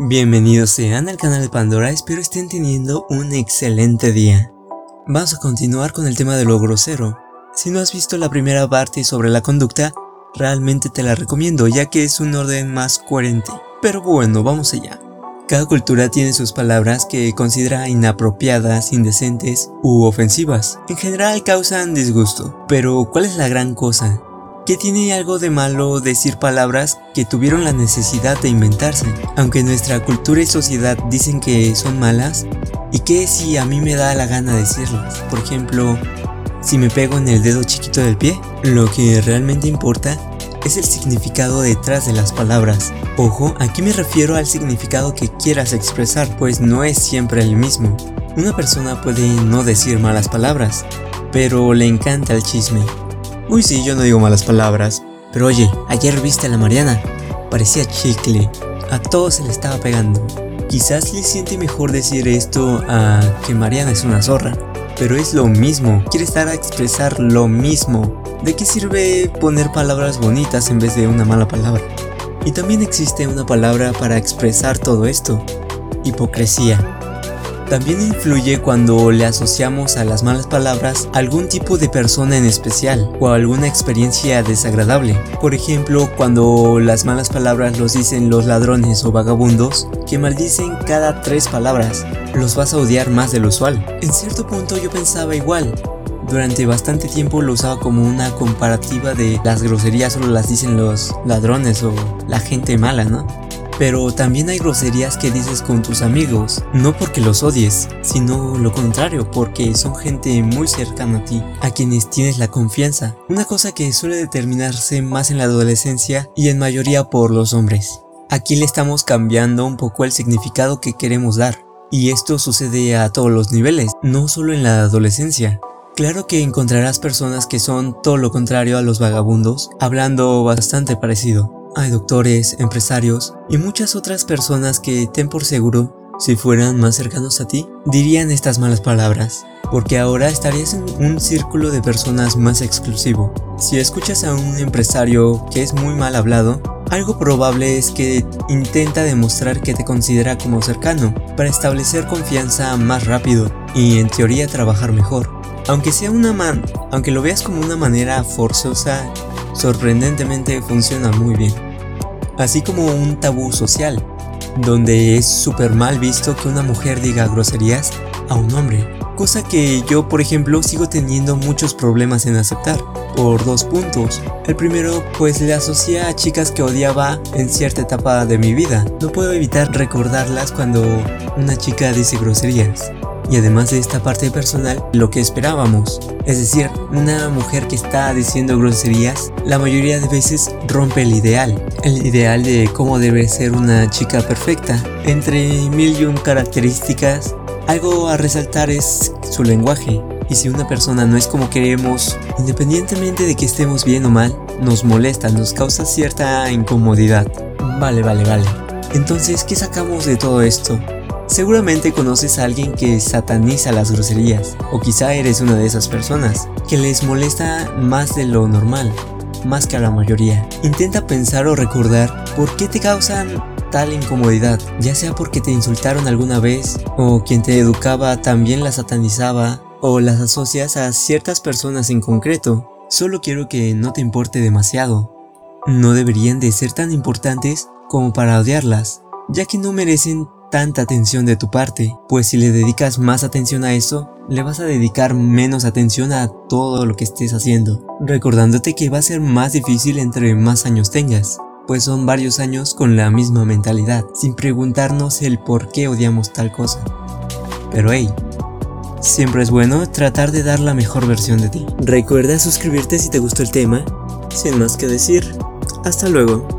Bienvenidos sean al canal de Pandora, espero estén teniendo un excelente día. Vamos a continuar con el tema de lo grosero. Si no has visto la primera parte sobre la conducta, realmente te la recomiendo ya que es un orden más coherente. Pero bueno, vamos allá. Cada cultura tiene sus palabras que considera inapropiadas, indecentes u ofensivas. En general causan disgusto. Pero ¿cuál es la gran cosa? ¿Qué tiene algo de malo decir palabras que tuvieron la necesidad de inventarse? Aunque nuestra cultura y sociedad dicen que son malas, ¿y qué si a mí me da la gana decirlas? Por ejemplo, si me pego en el dedo chiquito del pie, lo que realmente importa es el significado detrás de las palabras. Ojo, aquí me refiero al significado que quieras expresar, pues no es siempre el mismo. Una persona puede no decir malas palabras, pero le encanta el chisme Uy, sí, yo no digo malas palabras. Pero oye, ayer viste a la Mariana. Parecía chicle. A todos se le estaba pegando. Quizás le siente mejor decir esto a que Mariana es una zorra. Pero es lo mismo. Quiere estar a expresar lo mismo. ¿De qué sirve poner palabras bonitas en vez de una mala palabra? Y también existe una palabra para expresar todo esto. Hipocresía. También influye cuando le asociamos a las malas palabras algún tipo de persona en especial o alguna experiencia desagradable. Por ejemplo, cuando las malas palabras los dicen los ladrones o vagabundos, que maldicen cada tres palabras, los vas a odiar más de lo usual. En cierto punto yo pensaba igual, durante bastante tiempo lo usaba como una comparativa de las groserías solo las dicen los ladrones o la gente mala, ¿no? Pero también hay groserías que dices con tus amigos, no porque los odies, sino lo contrario, porque son gente muy cercana a ti, a quienes tienes la confianza. Una cosa que suele determinarse más en la adolescencia y en mayoría por los hombres. Aquí le estamos cambiando un poco el significado que queremos dar. Y esto sucede a todos los niveles, no solo en la adolescencia. Claro que encontrarás personas que son todo lo contrario a los vagabundos, hablando bastante parecido. Hay doctores, empresarios y muchas otras personas que, ten por seguro, si fueran más cercanos a ti, dirían estas malas palabras, porque ahora estarías en un círculo de personas más exclusivo. Si escuchas a un empresario que es muy mal hablado, algo probable es que intenta demostrar que te considera como cercano, para establecer confianza más rápido y en teoría trabajar mejor. Aunque sea una man, aunque lo veas como una manera forzosa sorprendentemente funciona muy bien. Así como un tabú social, donde es súper mal visto que una mujer diga groserías a un hombre. Cosa que yo, por ejemplo, sigo teniendo muchos problemas en aceptar, por dos puntos. El primero, pues le asocié a chicas que odiaba en cierta etapa de mi vida. No puedo evitar recordarlas cuando una chica dice groserías y además de esta parte personal, lo que esperábamos. Es decir, una mujer que está diciendo groserías, la mayoría de veces rompe el ideal, el ideal de cómo debe ser una chica perfecta. Entre mil y un características, algo a resaltar es su lenguaje. Y si una persona no es como queremos, independientemente de que estemos bien o mal, nos molesta, nos causa cierta incomodidad. Vale, vale, vale. Entonces, ¿qué sacamos de todo esto? Seguramente conoces a alguien que sataniza las groserías, o quizá eres una de esas personas, que les molesta más de lo normal, más que a la mayoría. Intenta pensar o recordar por qué te causan tal incomodidad, ya sea porque te insultaron alguna vez, o quien te educaba también las satanizaba, o las asocias a ciertas personas en concreto. Solo quiero que no te importe demasiado. No deberían de ser tan importantes como para odiarlas, ya que no merecen tanta atención de tu parte, pues si le dedicas más atención a eso, le vas a dedicar menos atención a todo lo que estés haciendo, recordándote que va a ser más difícil entre más años tengas, pues son varios años con la misma mentalidad, sin preguntarnos el por qué odiamos tal cosa. Pero hey, siempre es bueno tratar de dar la mejor versión de ti. Recuerda suscribirte si te gustó el tema. Sin más que decir, hasta luego.